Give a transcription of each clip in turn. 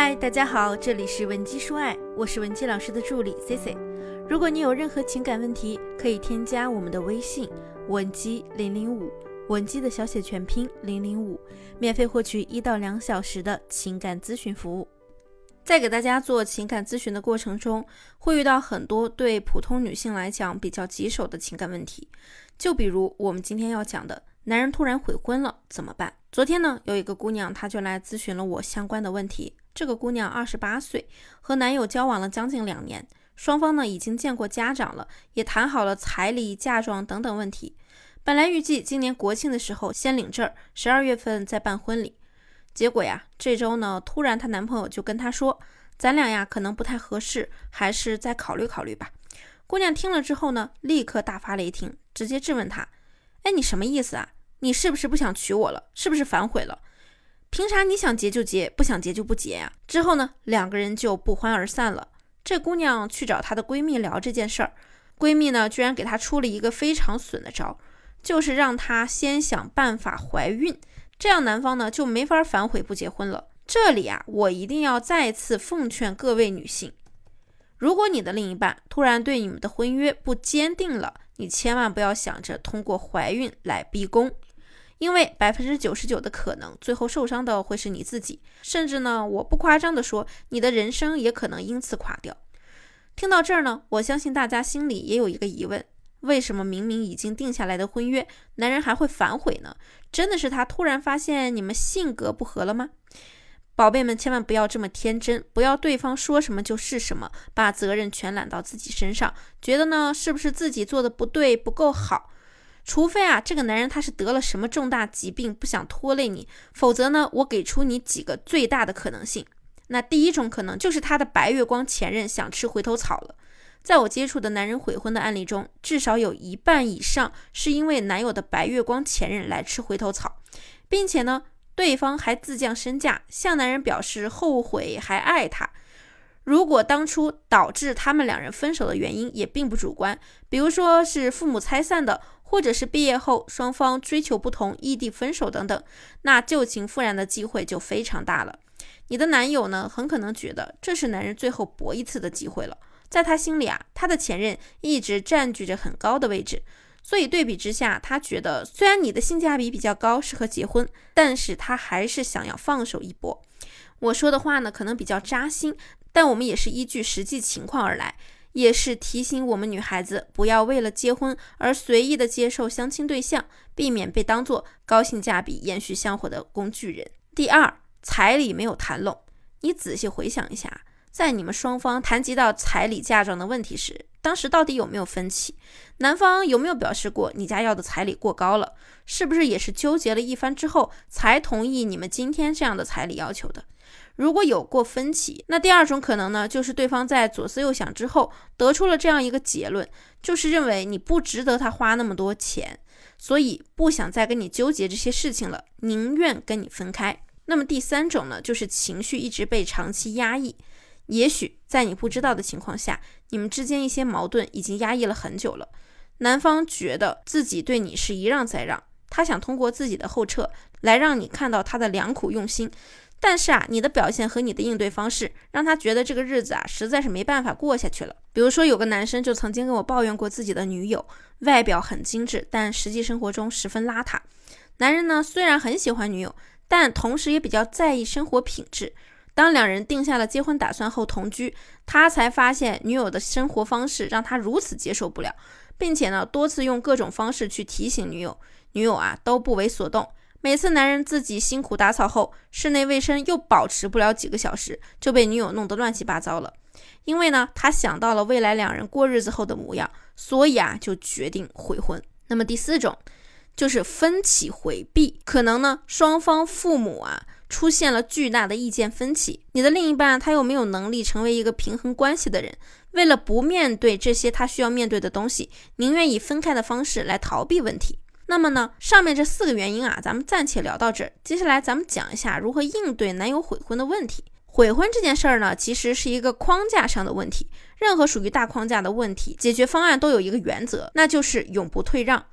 嗨，大家好，这里是文姬说爱，我是文姬老师的助理 C C。如果你有任何情感问题，可以添加我们的微信文姬零零五，文姬的小写全拼零零五，免费获取一到两小时的情感咨询服务。在给大家做情感咨询的过程中，会遇到很多对普通女性来讲比较棘手的情感问题，就比如我们今天要讲的，男人突然悔婚了怎么办？昨天呢，有一个姑娘，她就来咨询了我相关的问题。这个姑娘二十八岁，和男友交往了将近两年，双方呢已经见过家长了，也谈好了彩礼、嫁妆等等问题。本来预计今年国庆的时候先领证，十二月份再办婚礼。结果呀，这周呢突然她男朋友就跟她说：“咱俩呀可能不太合适，还是再考虑考虑吧。”姑娘听了之后呢，立刻大发雷霆，直接质问他：“哎，你什么意思啊？你是不是不想娶我了？是不是反悔了？”凭啥你想结就结，不想结就不结呀？之后呢，两个人就不欢而散了。这姑娘去找她的闺蜜聊这件事儿，闺蜜呢居然给她出了一个非常损的招，就是让她先想办法怀孕，这样男方呢就没法反悔不结婚了。这里啊，我一定要再次奉劝各位女性，如果你的另一半突然对你们的婚约不坚定了，你千万不要想着通过怀孕来逼宫。因为百分之九十九的可能，最后受伤的会是你自己，甚至呢，我不夸张的说，你的人生也可能因此垮掉。听到这儿呢，我相信大家心里也有一个疑问：为什么明明已经定下来的婚约，男人还会反悔呢？真的是他突然发现你们性格不合了吗？宝贝们，千万不要这么天真，不要对方说什么就是什么，把责任全揽到自己身上，觉得呢，是不是自己做的不对，不够好？除非啊，这个男人他是得了什么重大疾病，不想拖累你，否则呢，我给出你几个最大的可能性。那第一种可能就是他的白月光前任想吃回头草了。在我接触的男人悔婚的案例中，至少有一半以上是因为男友的白月光前任来吃回头草，并且呢，对方还自降身价，向男人表示后悔还爱他。如果当初导致他们两人分手的原因也并不主观，比如说是父母拆散的。或者是毕业后双方追求不同，异地分手等等，那旧情复燃的机会就非常大了。你的男友呢，很可能觉得这是男人最后搏一次的机会了。在他心里啊，他的前任一直占据着很高的位置，所以对比之下，他觉得虽然你的性价比比较高，适合结婚，但是他还是想要放手一搏。我说的话呢，可能比较扎心，但我们也是依据实际情况而来。也是提醒我们女孩子不要为了结婚而随意的接受相亲对象，避免被当做高性价比、延续香火的工具人。第二，彩礼没有谈拢，你仔细回想一下，在你们双方谈及到彩礼嫁妆的问题时，当时到底有没有分歧？男方有没有表示过你家要的彩礼过高了？是不是也是纠结了一番之后才同意你们今天这样的彩礼要求的？如果有过分歧，那第二种可能呢，就是对方在左思右想之后得出了这样一个结论，就是认为你不值得他花那么多钱，所以不想再跟你纠结这些事情了，宁愿跟你分开。那么第三种呢，就是情绪一直被长期压抑，也许在你不知道的情况下，你们之间一些矛盾已经压抑了很久了。男方觉得自己对你是一让再让，他想通过自己的后撤来让你看到他的良苦用心。但是啊，你的表现和你的应对方式，让他觉得这个日子啊，实在是没办法过下去了。比如说，有个男生就曾经跟我抱怨过自己的女友，外表很精致，但实际生活中十分邋遢。男人呢，虽然很喜欢女友，但同时也比较在意生活品质。当两人定下了结婚打算后同居，他才发现女友的生活方式让他如此接受不了，并且呢，多次用各种方式去提醒女友，女友啊都不为所动。每次男人自己辛苦打扫后，室内卫生又保持不了几个小时，就被女友弄得乱七八糟了。因为呢，他想到了未来两人过日子后的模样，所以啊，就决定悔婚。那么第四种就是分歧回避，可能呢，双方父母啊出现了巨大的意见分歧，你的另一半他又没有能力成为一个平衡关系的人，为了不面对这些他需要面对的东西，宁愿以分开的方式来逃避问题。那么呢，上面这四个原因啊，咱们暂且聊到这儿。接下来咱们讲一下如何应对男友悔婚的问题。悔婚这件事儿呢，其实是一个框架上的问题。任何属于大框架的问题，解决方案都有一个原则，那就是永不退让。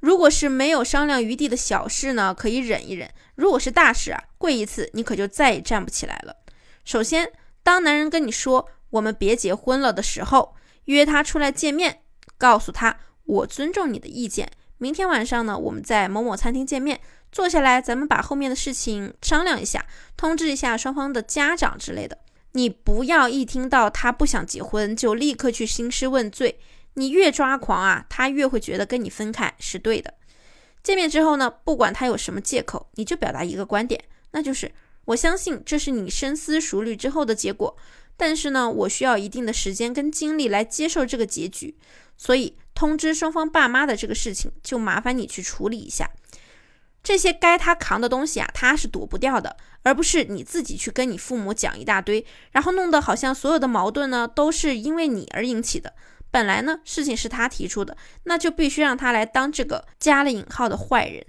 如果是没有商量余地的小事呢，可以忍一忍；如果是大事啊，跪一次你可就再也站不起来了。首先，当男人跟你说“我们别结婚了”的时候，约他出来见面，告诉他我尊重你的意见，明天晚上呢，我们在某某餐厅见面，坐下来咱们把后面的事情商量一下，通知一下双方的家长之类的。你不要一听到他不想结婚就立刻去兴师问罪，你越抓狂啊，他越会觉得跟你分开是对的。见面之后呢，不管他有什么借口，你就表达一个观点，那就是我相信这是你深思熟虑之后的结果。但是呢，我需要一定的时间跟精力来接受这个结局，所以通知双方爸妈的这个事情就麻烦你去处理一下。这些该他扛的东西啊，他是躲不掉的，而不是你自己去跟你父母讲一大堆，然后弄得好像所有的矛盾呢都是因为你而引起的。本来呢，事情是他提出的，那就必须让他来当这个加了引号的坏人。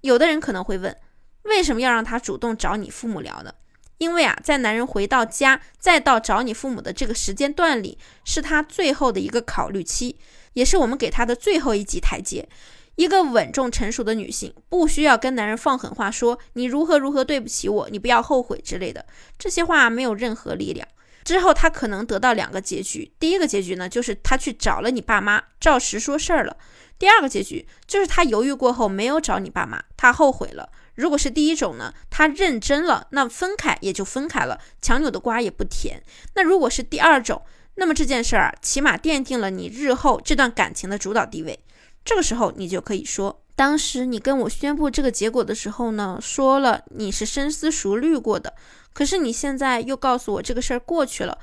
有的人可能会问，为什么要让他主动找你父母聊呢？因为啊，在男人回到家再到找你父母的这个时间段里，是他最后的一个考虑期，也是我们给他的最后一级台阶。一个稳重成熟的女性，不需要跟男人放狠话，说你如何如何对不起我，你不要后悔之类的，这些话没有任何力量。之后他可能得到两个结局，第一个结局呢，就是他去找了你爸妈，照实说事儿了；第二个结局就是他犹豫过后没有找你爸妈，他后悔了。如果是第一种呢，他认真了，那分开也就分开了，强扭的瓜也不甜。那如果是第二种，那么这件事儿啊起码奠定了你日后这段感情的主导地位。这个时候你就可以说，当时你跟我宣布这个结果的时候呢，说了你是深思熟虑过的。可是你现在又告诉我这个事儿过去了，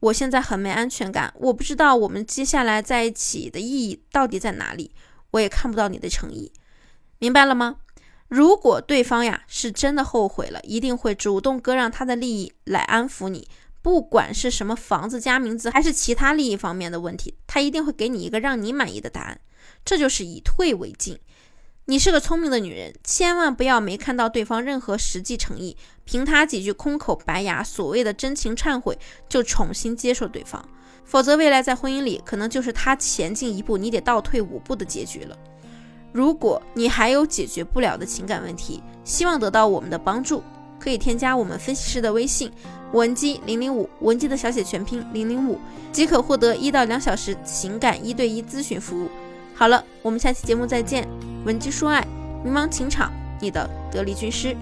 我现在很没安全感，我不知道我们接下来在一起的意义到底在哪里，我也看不到你的诚意，明白了吗？如果对方呀是真的后悔了，一定会主动割让他的利益来安抚你，不管是什么房子加名字，还是其他利益方面的问题，他一定会给你一个让你满意的答案，这就是以退为进。你是个聪明的女人，千万不要没看到对方任何实际诚意，凭他几句空口白牙，所谓的真情忏悔，就重新接受对方，否则未来在婚姻里可能就是他前进一步，你得倒退五步的结局了。如果你还有解决不了的情感问题，希望得到我们的帮助，可以添加我们分析师的微信文姬零零五，文姬的小写全拼零零五，即可获得一到两小时情感一对一咨询服务。好了，我们下期节目再见。文姬说爱，迷茫情场，你的得力军师。